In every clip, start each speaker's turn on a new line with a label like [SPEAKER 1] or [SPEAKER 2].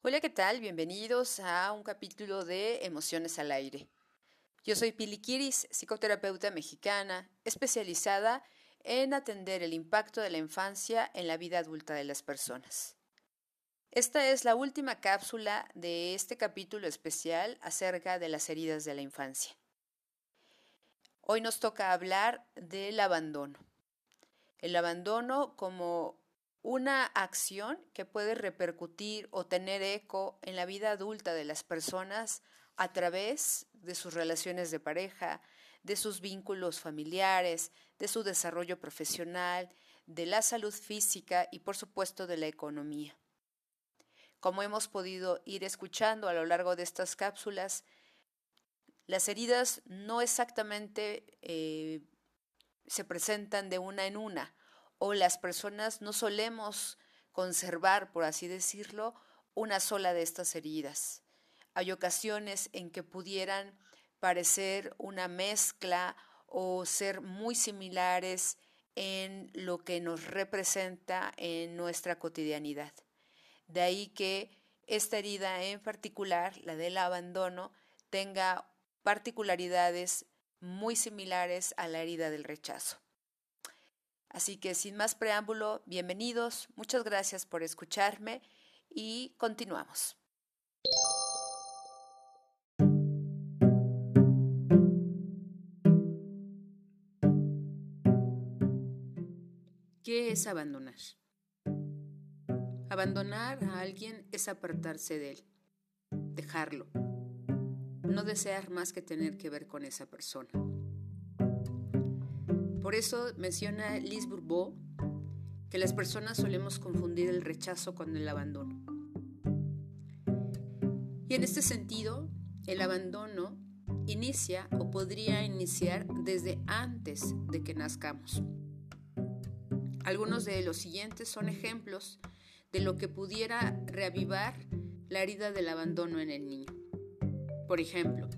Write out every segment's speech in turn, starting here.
[SPEAKER 1] Hola, ¿qué tal? Bienvenidos a un capítulo de Emociones al Aire. Yo soy Pili Kiris, psicoterapeuta mexicana, especializada en atender el impacto de la infancia en la vida adulta de las personas. Esta es la última cápsula de este capítulo especial acerca de las heridas de la infancia. Hoy nos toca hablar del abandono. El abandono como una acción que puede repercutir o tener eco en la vida adulta de las personas a través de sus relaciones de pareja, de sus vínculos familiares, de su desarrollo profesional, de la salud física y por supuesto de la economía. Como hemos podido ir escuchando a lo largo de estas cápsulas, las heridas no exactamente eh, se presentan de una en una, o las personas no solemos conservar, por así decirlo, una sola de estas heridas. Hay ocasiones en que pudieran parecer una mezcla o ser muy similares en lo que nos representa en nuestra cotidianidad. De ahí que esta herida en particular, la del abandono, tenga particularidades muy similares a la herida del rechazo. Así que sin más preámbulo, bienvenidos, muchas gracias por escucharme y continuamos. ¿Qué es abandonar? Abandonar a alguien es apartarse de él, dejarlo, no desear más que tener que ver con esa persona. Por eso menciona Liz Bourbeau que las personas solemos confundir el rechazo con el abandono. Y en este sentido, el abandono inicia o podría iniciar desde antes de que nazcamos. Algunos de los siguientes son ejemplos de lo que pudiera reavivar la herida del abandono en el niño. Por ejemplo,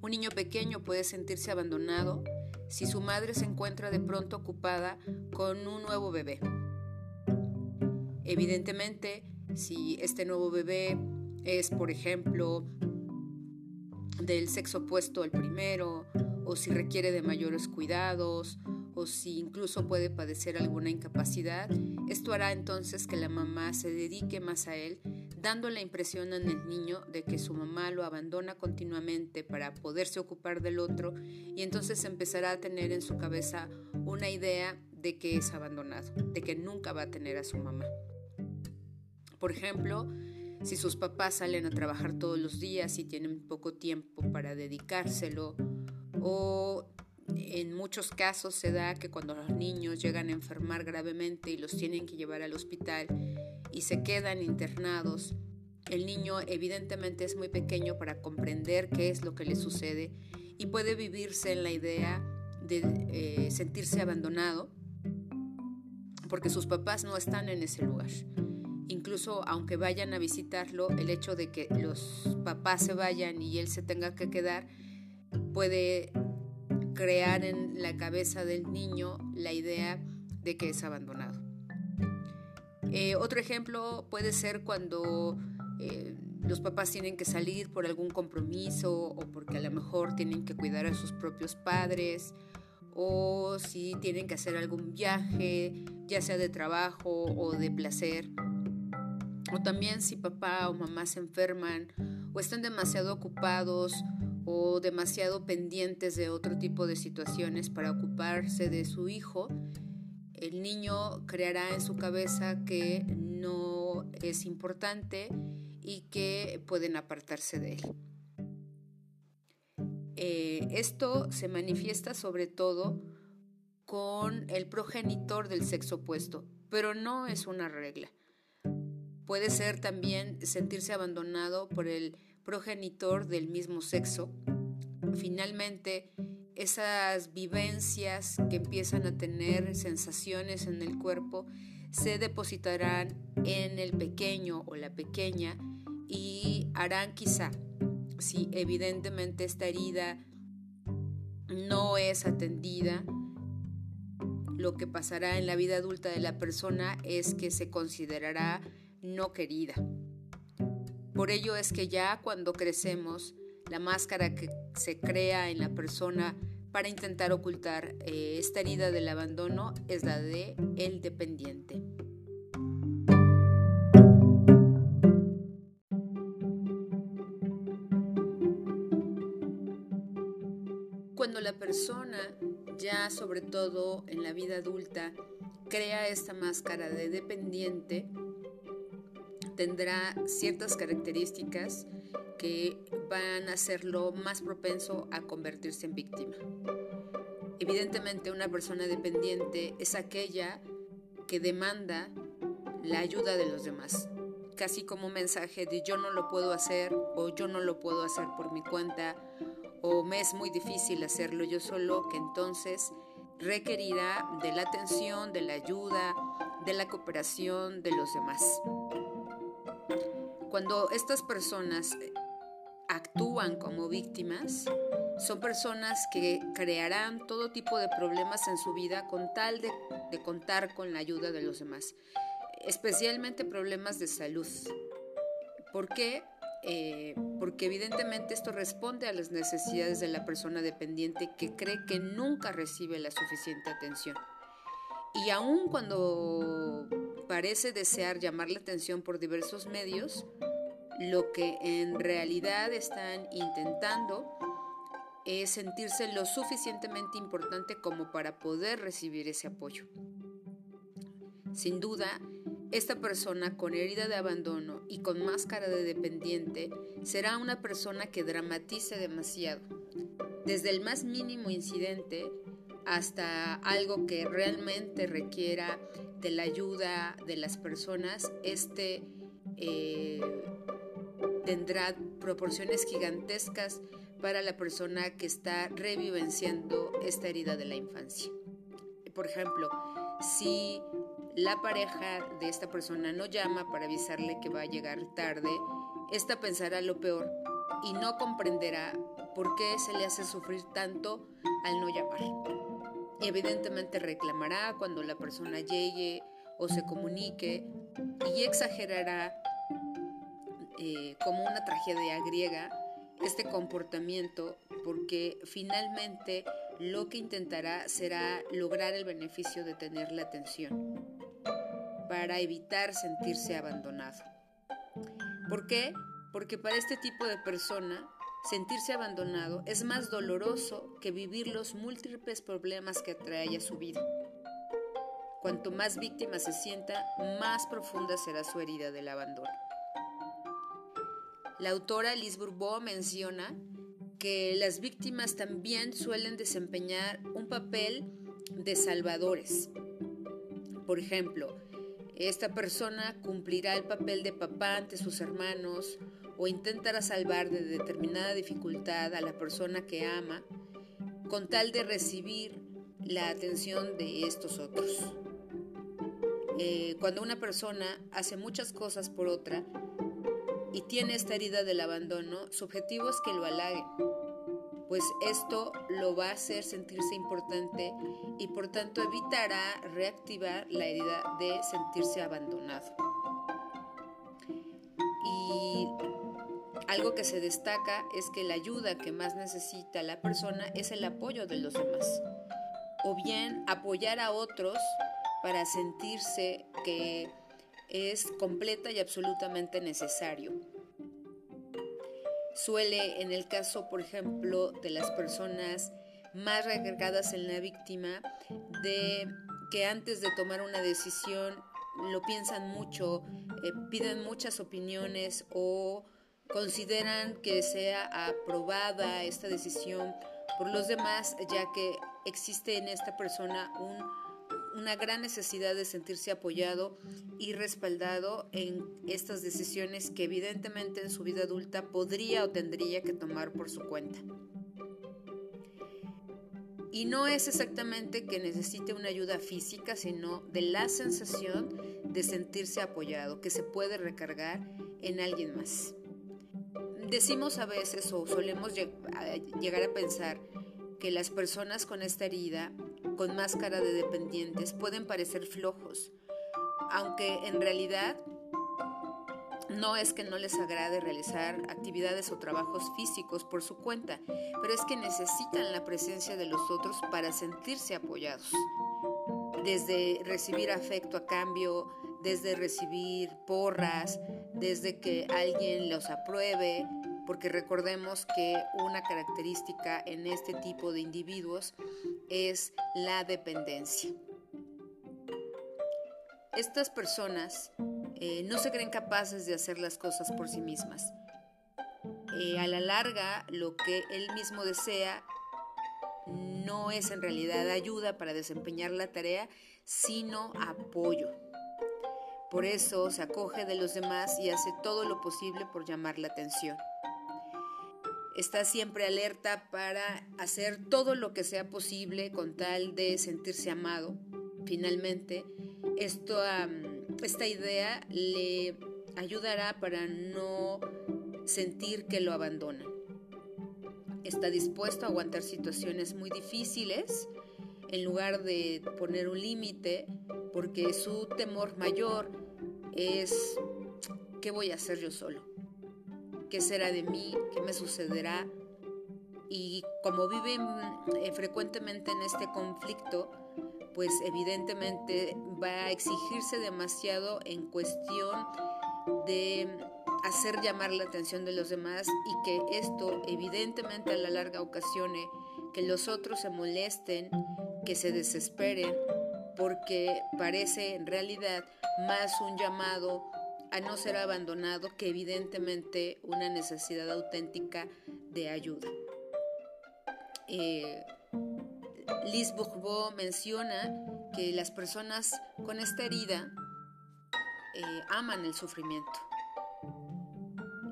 [SPEAKER 1] un niño pequeño puede sentirse abandonado si su madre se encuentra de pronto ocupada con un nuevo bebé. Evidentemente, si este nuevo bebé es, por ejemplo, del sexo opuesto al primero, o si requiere de mayores cuidados, o si incluso puede padecer alguna incapacidad, esto hará entonces que la mamá se dedique más a él dando la impresión en el niño de que su mamá lo abandona continuamente para poderse ocupar del otro y entonces empezará a tener en su cabeza una idea de que es abandonado, de que nunca va a tener a su mamá. Por ejemplo, si sus papás salen a trabajar todos los días y tienen poco tiempo para dedicárselo, o en muchos casos se da que cuando los niños llegan a enfermar gravemente y los tienen que llevar al hospital, y se quedan internados. El niño evidentemente es muy pequeño para comprender qué es lo que le sucede y puede vivirse en la idea de eh, sentirse abandonado porque sus papás no están en ese lugar. Incluso aunque vayan a visitarlo, el hecho de que los papás se vayan y él se tenga que quedar puede crear en la cabeza del niño la idea de que es abandonado. Eh, otro ejemplo puede ser cuando eh, los papás tienen que salir por algún compromiso o porque a lo mejor tienen que cuidar a sus propios padres o si tienen que hacer algún viaje, ya sea de trabajo o de placer. O también si papá o mamá se enferman o están demasiado ocupados o demasiado pendientes de otro tipo de situaciones para ocuparse de su hijo el niño creará en su cabeza que no es importante y que pueden apartarse de él. Eh, esto se manifiesta sobre todo con el progenitor del sexo opuesto, pero no es una regla. Puede ser también sentirse abandonado por el progenitor del mismo sexo. Finalmente, esas vivencias que empiezan a tener sensaciones en el cuerpo se depositarán en el pequeño o la pequeña y harán quizá, si evidentemente esta herida no es atendida, lo que pasará en la vida adulta de la persona es que se considerará no querida, Por ello es que ya cuando crecemos, la máscara que se crea en la persona para intentar ocultar eh, esta herida del abandono es la de el dependiente. Cuando la persona, ya sobre todo en la vida adulta, crea esta máscara de dependiente, tendrá ciertas características que van a hacerlo más propenso a convertirse en víctima. Evidentemente una persona dependiente es aquella que demanda la ayuda de los demás, casi como un mensaje de yo no lo puedo hacer o yo no lo puedo hacer por mi cuenta o me es muy difícil hacerlo yo solo, que entonces requerirá de la atención, de la ayuda, de la cooperación de los demás. Cuando estas personas actúan como víctimas, son personas que crearán todo tipo de problemas en su vida con tal de, contar con la ayuda de los demás, especialmente problemas de salud. ¿Por qué? Eh, porque evidentemente esto responde a las necesidades de la persona dependiente que cree que nunca recibe la suficiente atención. Y aun cuando parece desear llamar la atención por diversos medios, lo que en realidad están intentando es sentirse lo suficientemente importante como para poder recibir ese apoyo. Sin duda, esta persona con herida de abandono y con máscara de dependiente será una persona que dramatice demasiado. Desde el más mínimo incidente hasta algo que realmente requiera de la ayuda de las personas, este eh, tendrá proporciones gigantescas para la persona que está revivenciando esta herida de la infancia. Por ejemplo, si la pareja de esta persona no llama para avisarle que va a llegar tarde, esta pensará lo peor y no comprenderá por qué se le hace sufrir tanto al no llamar. Evidentemente reclamará cuando la persona llegue o se comunique y exagerará eh, como una tragedia griega este comportamiento porque finalmente lo que intentará será lograr el beneficio de tener la atención para evitar sentirse abandonado. ¿Por qué? Porque para este tipo de persona sentirse abandonado es más doloroso que vivir los múltiples problemas que atrae a su vida. Cuanto más víctima se sienta, más profunda será su herida del abandono. La autora Liz Bourbeau menciona que las víctimas también suelen desempeñar un papel de salvadores. Por ejemplo, esta persona cumplirá el papel de papá ante sus hermanos o intentará salvar de determinada dificultad a la persona que ama con tal de recibir la atención de estos otros. Eh, cuando una persona hace muchas cosas por otra, y tiene esta herida del abandono, su objetivo es que lo halague, pues esto lo va a hacer sentirse importante y por tanto evitará reactivar la herida de sentirse abandonado. Y algo que se destaca es que la ayuda que más necesita la persona es el apoyo de los demás, o bien apoyar a otros para sentirse que es completa y absolutamente necesario. Suele, en el caso, por ejemplo, de las personas más recargadas en la víctima, de que antes de tomar una decisión lo piensan mucho, eh, piden muchas opiniones o consideran que sea aprobada esta decisión por los demás, ya que existe en esta persona un una gran necesidad de sentirse apoyado y respaldado en estas decisiones que evidentemente en su vida adulta podría o tendría que tomar por su cuenta. Y no es exactamente que necesite una ayuda física, sino de la sensación de sentirse apoyado, que se puede recargar en alguien más. Decimos a veces o solemos llegar a pensar que las personas con esta herida con máscara de dependientes pueden parecer flojos, aunque en realidad no es que no les agrade realizar actividades o trabajos físicos por su cuenta, pero es que necesitan la presencia de los otros para sentirse apoyados. Desde recibir afecto a cambio, desde recibir porras, desde que alguien los apruebe, porque recordemos que una característica en este tipo de individuos es la dependencia. Estas personas eh, no se creen capaces de hacer las cosas por sí mismas. Eh, a la larga, lo que él mismo desea no es en realidad ayuda para desempeñar la tarea, sino apoyo. Por eso se acoge de los demás y hace todo lo posible por llamar la atención. Está siempre alerta para hacer todo lo que sea posible con tal de sentirse amado. Finalmente, esto esta idea le ayudará para no sentir que lo abandona. Está dispuesto a aguantar situaciones muy difíciles en lugar de poner un límite porque su temor mayor es ¿qué voy a hacer yo solo? ¿Qué será de mí? ¿Qué me sucederá? Y como viven eh, frecuentemente en este conflicto, pues evidentemente va a exigirse demasiado en cuestión de hacer llamar la atención de los demás y que esto evidentemente a la larga ocasione que los otros se molesten, que se desesperen, porque parece en realidad más un llamado a no ser abandonado que evidentemente una necesidad auténtica de ayuda. Eh, Liz Bourbeau menciona que las personas con esta herida eh, aman el sufrimiento.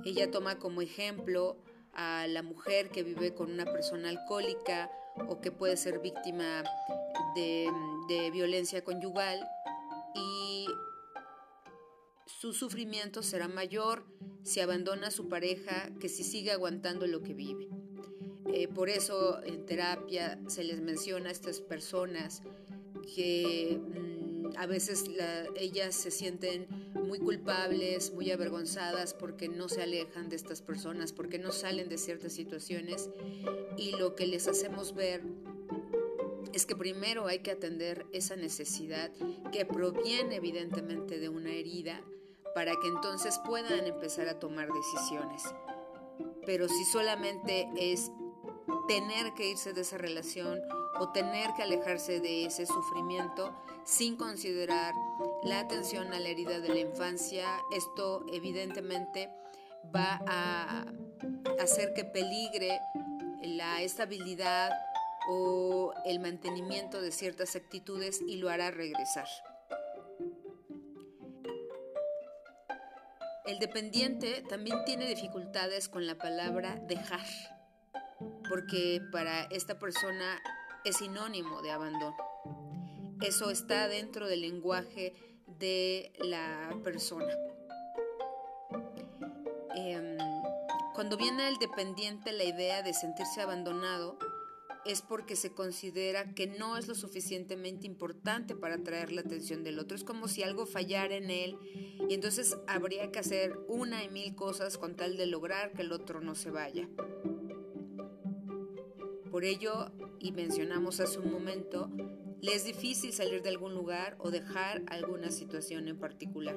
[SPEAKER 1] Ella toma como ejemplo a la mujer que vive con una persona alcohólica o que puede ser víctima de, de violencia conyugal y su sufrimiento será mayor si abandona a su pareja que si sigue aguantando lo que vive. Eh, por eso en terapia se les menciona a estas personas que mm, a veces ellas se sienten muy culpables, muy avergonzadas porque no se alejan de estas personas, porque no salen de ciertas situaciones y lo que les hacemos ver es que primero hay que atender esa necesidad que proviene evidentemente de una herida para que entonces puedan empezar a tomar decisiones. Pero si solamente es tener que irse de esa relación o tener que alejarse de ese sufrimiento sin considerar la atención a la herida de la infancia. Esto evidentemente va a hacer que peligre la estabilidad o el mantenimiento de ciertas actitudes y lo hará regresar. El dependiente también tiene dificultades con la palabra dejar porque para esta persona es sinónimo de abandono. Eso está dentro del lenguaje de la persona. Em, cuando viene el dependiente la idea de sentirse abandonado, es porque se considera que no es lo suficientemente importante para atraer la atención del otro. Es como si algo fallara en él y entonces habría que hacer una y mil cosas con tal de lograr que el otro no se vaya. Por ello, y mencionamos hace un momento, le es difícil salir de algún lugar o dejar alguna situación en particular.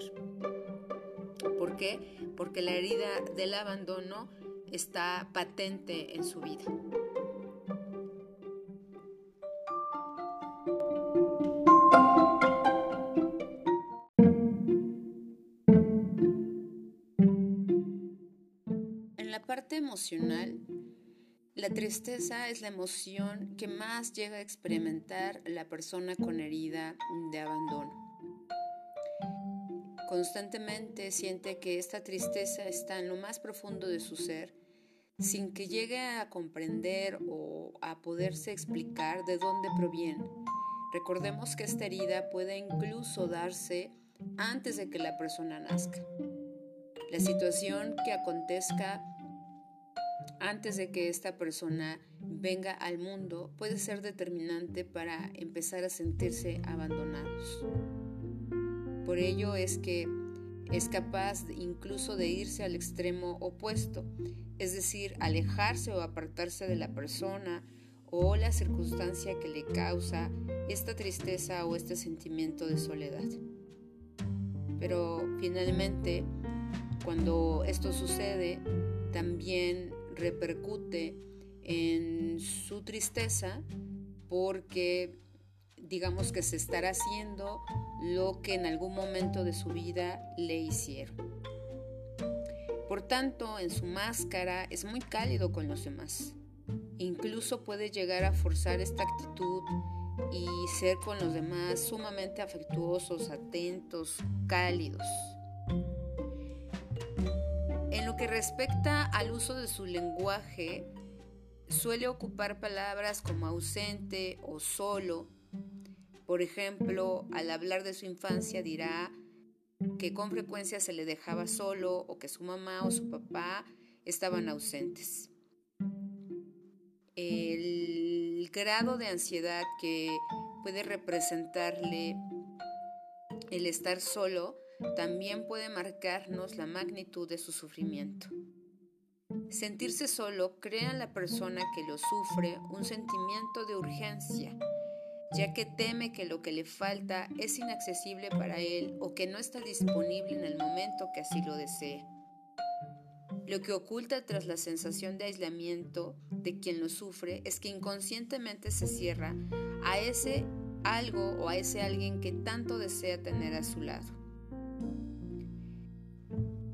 [SPEAKER 1] ¿Por qué? Porque la herida del abandono está patente en su vida. Emocional, la tristeza es la emoción que más llega a experimentar la persona con herida de abandono. Constantemente siente que esta tristeza está en lo más profundo de su ser, sin que llegue a comprender o a poderse explicar de dónde proviene. Recordemos que esta herida puede incluso darse antes de que la persona nazca. La situación que acontezca antes de que esta persona venga al mundo puede ser determinante para empezar a sentirse abandonados. Por ello es que es capaz incluso de irse al extremo opuesto, es decir, alejarse o apartarse de la persona o la circunstancia que le causa esta tristeza o este sentimiento de soledad. Pero finalmente, cuando esto sucede, también repercute en su tristeza porque digamos que se estará haciendo lo que en algún momento de su vida le hicieron. Por tanto, en su máscara es muy cálido con los demás. Incluso puede llegar a forzar esta actitud y ser con los demás sumamente afectuosos, atentos, cálidos. En lo que respecta al uso de su lenguaje, suele ocupar palabras como ausente o solo. Por ejemplo, al hablar de su infancia dirá que con frecuencia se le dejaba solo o que su mamá o su papá estaban ausentes. El grado de ansiedad que puede representarle el estar solo también puede marcarnos la magnitud de su sufrimiento. Sentirse solo crea en la persona que lo sufre un sentimiento de urgencia, ya que teme que lo que le falta es inaccesible para él o que no está disponible en el momento que así lo desee. Lo que oculta tras la sensación de aislamiento de quien lo sufre es que inconscientemente se cierra a ese algo o a ese alguien que tanto desea tener a su lado.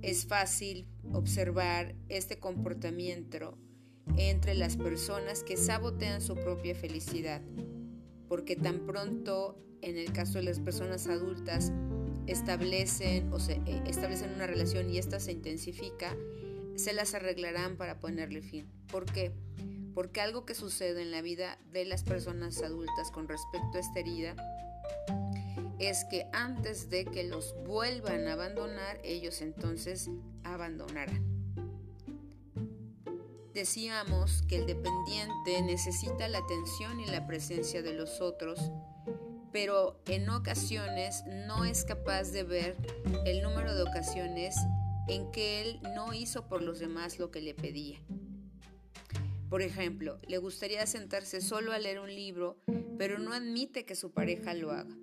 [SPEAKER 1] Es fácil observar este comportamiento entre las personas que sabotean su propia felicidad, porque tan pronto, en el caso de las personas adultas, establecen, o se, eh, establecen una relación y esta se intensifica, se las arreglarán para ponerle fin. ¿Por qué? Porque algo que sucede en la vida de las personas adultas con respecto a esta herida es que antes de que los vuelvan a abandonar, ellos entonces abandonarán. Decíamos que el dependiente necesita la atención y la presencia de los otros, pero en ocasiones no es capaz de ver el número de ocasiones en que él no hizo por los demás lo que le pedía. Por ejemplo, le gustaría sentarse solo a leer un libro, pero no admite que su pareja lo haga.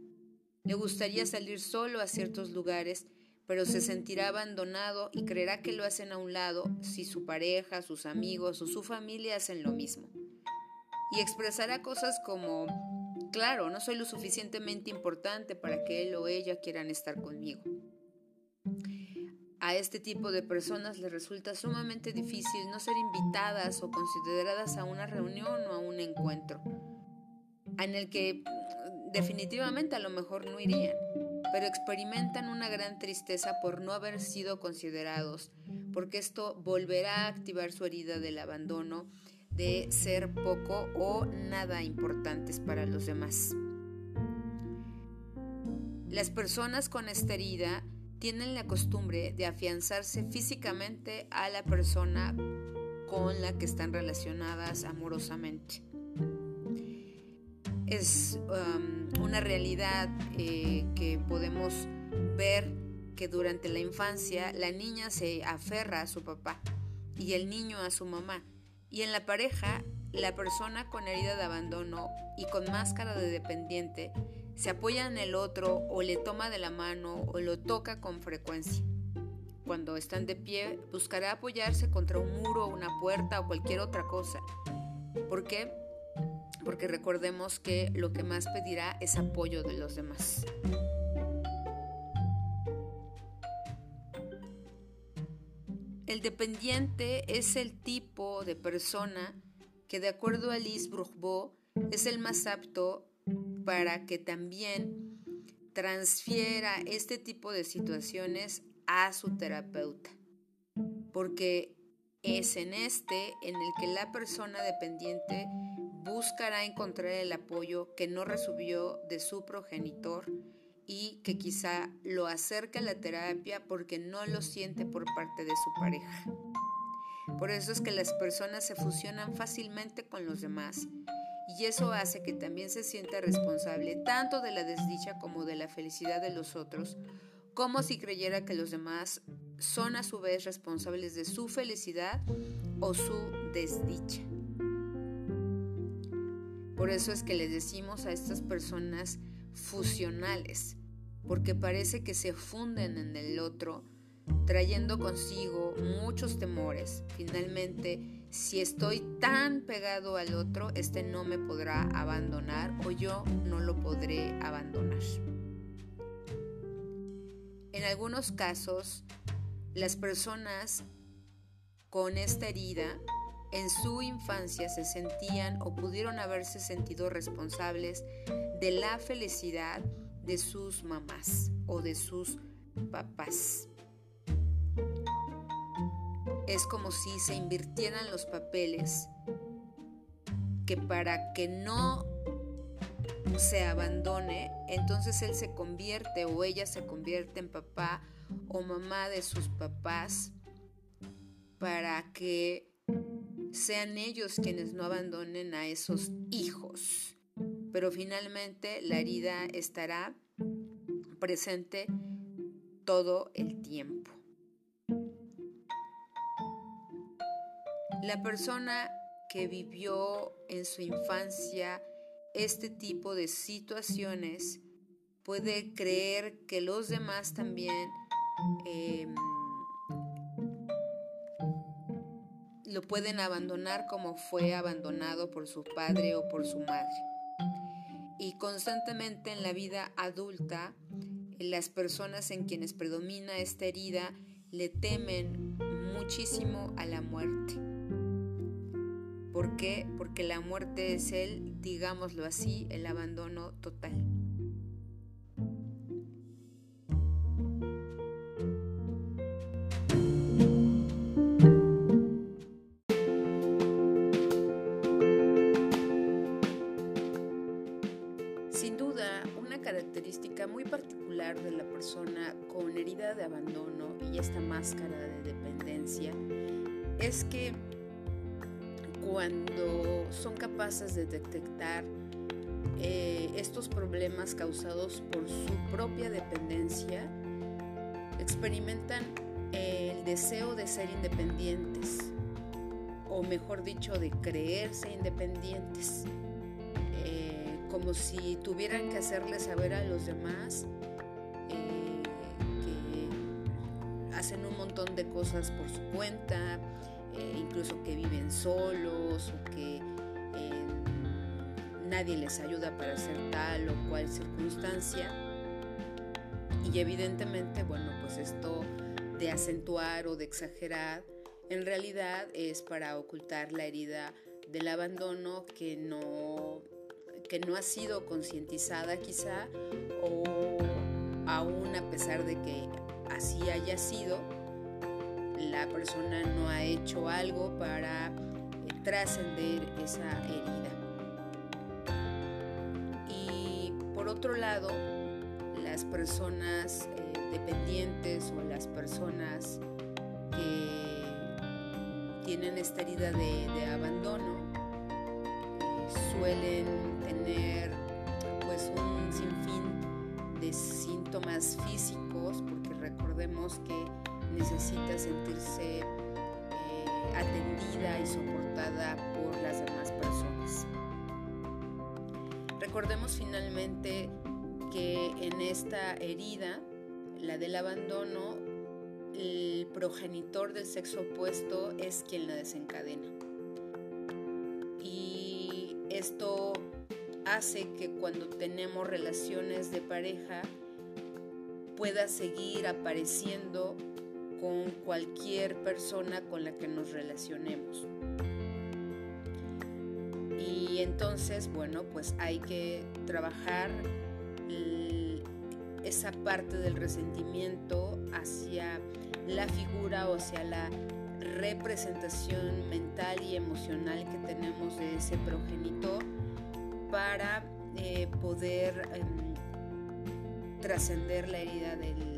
[SPEAKER 1] Le gustaría salir solo a ciertos lugares, pero se sentirá abandonado y creerá que lo hacen a un lado si su pareja, sus amigos o su familia hacen lo mismo. Y expresará cosas como, claro, no soy lo suficientemente importante para que él o ella quieran estar conmigo. A este tipo de personas les resulta sumamente difícil no ser invitadas o consideradas a una reunión o a un encuentro, en el que definitivamente a lo mejor no irían, pero experimentan una gran tristeza por no haber sido considerados, porque esto volverá a activar su herida del abandono, de ser poco o nada importantes para los demás. Las personas con esta herida tienen la costumbre de afianzarse físicamente a la persona con la que están relacionadas amorosamente es um, una realidad eh, que podemos ver que durante la infancia la niña se aferra a su papá y el niño a su mamá. Y en la pareja, la persona con herida de abandono y con máscara de dependiente se apoya en el otro o le toma de la mano o lo toca con frecuencia. Cuando están de pie, buscará apoyarse contra un muro, una puerta o cualquier otra cosa. ¿Por qué? Porque recordemos que lo que más pedirá es apoyo de los demás. El dependiente es el tipo de persona que de acuerdo a Liz Bourbeau es el más apto para que también transfiera este tipo de situaciones a su terapeuta. Porque es en este en el que la persona dependiente buscará encontrar el apoyo que no recibió de su progenitor y que quizá lo acerque a la terapia porque no lo siente por parte de su pareja. Por eso es que las personas se fusionan fácilmente con los demás y eso hace que también se sienta responsable tanto de la desdicha como de la felicidad de los otros como si creyera que los demás son a su vez responsables de su felicidad o su desdicha. Por eso es que les decimos a estas personas fusionales, porque parece que se funden en el otro, trayendo consigo muchos temores. Finalmente, si estoy tan pegado al otro, este no me podrá abandonar o yo no lo podré abandonar. En algunos casos, las personas con esta herida en su infancia se sentían o pudieron haberse sentido responsables de la felicidad de sus mamás o de sus papás. Es como si se invirtieran los papeles que para que no se abandone, entonces él se convierte o ella se convierte en papá o mamá de sus papás para que sean ellos quienes no abandonen a esos hijos. Pero finalmente la herida estará presente todo el tiempo. La persona que vivió en su infancia este tipo de situaciones puede creer que los demás también em, lo pueden abandonar como fue abandonado por su padre o por su madre. Y constantemente en la vida adulta, las personas en quienes predomina esta herida le temen muchísimo a la muerte. ¿Por qué? Porque la muerte es el, digámoslo así, el abandono total. Causados por su propia dependencia, experimentan el deseo de ser independientes, o mejor dicho, de creerse independientes, eh, como si tuvieran que hacerle saber a los demás eh, que hacen un montón de cosas por su cuenta, eh, incluso que viven solos o que nadie les ayuda para hacer tal o cual circunstancia. Y evidentemente, bueno, pues esto de acentuar o de exagerar, en realidad es para ocultar la herida del abandono que no, que no ha sido concientizada quizá o aún a pesar de que así haya sido, la persona no ha hecho algo para eh, trascender esa herida. Otro lado, las personas eh, dependientes o las personas que tienen esta herida de, abandono eh, suelen tener pues un sinfín de síntomas físicos porque recordemos que necesita sentirse eh, atendida y soportada por las demás personas. Recordemos finalmente que en esta herida, la del abandono, el progenitor del sexo opuesto es quien la desencadena. Y esto hace que cuando tenemos relaciones de pareja pueda seguir apareciendo con cualquier persona con la que nos relacionemos. Entonces, bueno, pues hay que trabajar esa parte del resentimiento hacia la figura o hacia la representación mental y emocional que tenemos de ese progenitor para eh, poder em, trascender la herida del,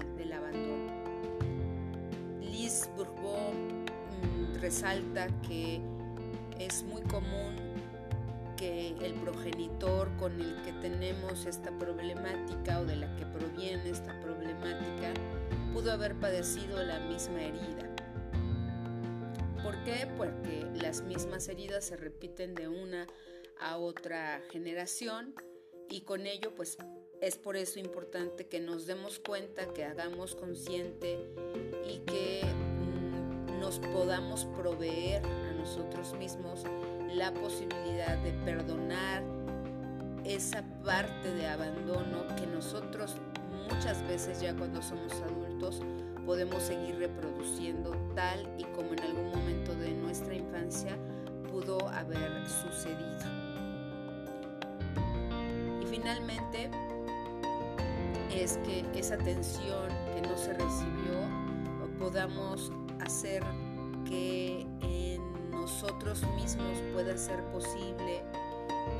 [SPEAKER 1] Bourbon mm, resalta que es muy común que el progenitor con el que tenemos esta problemática o de la que proviene esta problemática pudo haber padecido la misma herida. ¿Por qué? Porque las mismas heridas se repiten de una a otra generación y con ello pues es por eso importante que nos demos cuenta, que hagamos consciente y que mm, nos podamos proveer a nosotros mismos la posibilidad de perdonar esa parte de abandono que nosotros muchas veces ya cuando somos adultos podemos seguir reproduciendo tal y como en algún momento de nuestra infancia pudo haber sucedido. Y finalmente es que esa atención que no se recibió podamos hacer que en nosotros mismos pueda ser posible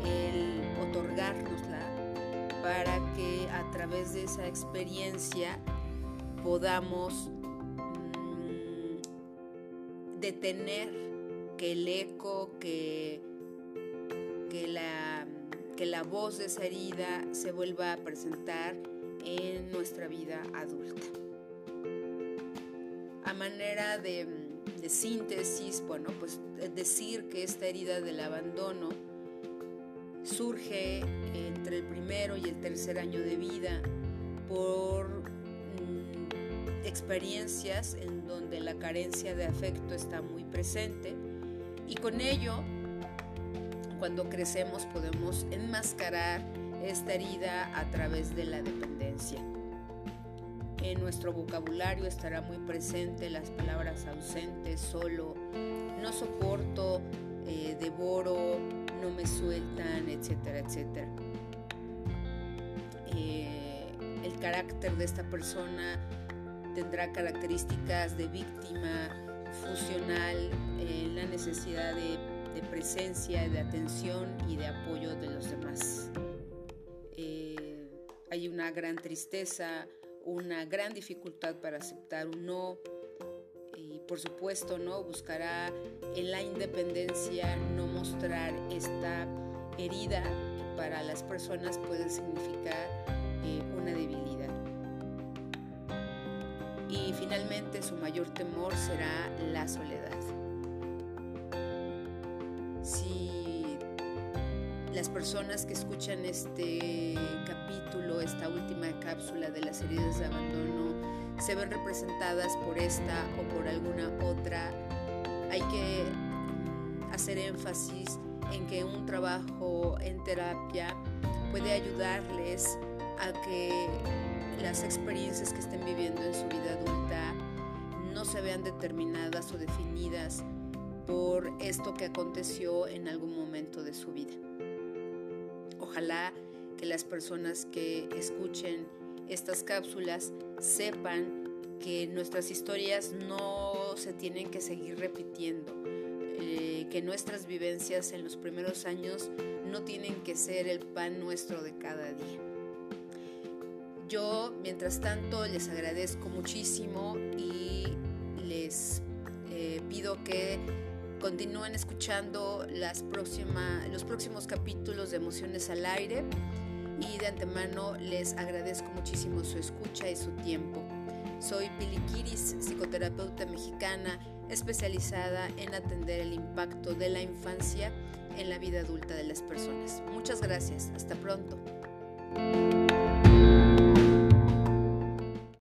[SPEAKER 1] el otorgárnosla para que a través de esa experiencia podamos mm, detener que el eco, que, que, la, que la voz de esa herida se vuelva a presentar en nuestra vida adulta. A manera de, de síntesis, bueno, pues decir que esta herida del abandono surge entre el primero y el tercer año de vida por mm, experiencias en donde la carencia de afecto está muy presente y con ello cuando crecemos podemos enmascarar esta herida a través de la dependencia. En nuestro vocabulario estará muy presente las palabras ausentes, solo, no soporto, eh, devoro, no me sueltan, etcétera, etcétera. Eh, el carácter de esta persona tendrá características de víctima, fusional, eh, la necesidad de, de, presencia, de atención y de apoyo de los demás. Eh, hay una gran tristeza, una gran dificultad para aceptar un no, por supuesto, ¿no? Buscará en la independencia no mostrar esta herida que para las personas puede significar eh, una debilidad. Y finalmente su mayor temor será la soledad. Personas que escuchan este capítulo, esta última cápsula de las heridas de abandono, se ven representadas por esta o por alguna otra. Hay que hacer énfasis en que un trabajo en terapia puede ayudarles a que las experiencias que estén viviendo en su vida adulta no se vean determinadas o definidas por esto que aconteció en algún momento de su vida. Ojalá que las personas que escuchen estas cápsulas sepan que nuestras historias no se tienen que seguir repitiendo, eh, que nuestras vivencias en los primeros años no tienen que ser el pan nuestro de cada día. Yo, mientras tanto, les agradezco muchísimo y les eh, pido que continúen escuchando las los próximos capítulos de Emociones al Aire y de antemano les agradezco muchísimo su escucha y su tiempo. Soy Pili Kiris, psicoterapeuta mexicana especializada en atender el impacto de la infancia en la vida adulta de las personas. Muchas gracias, hasta pronto.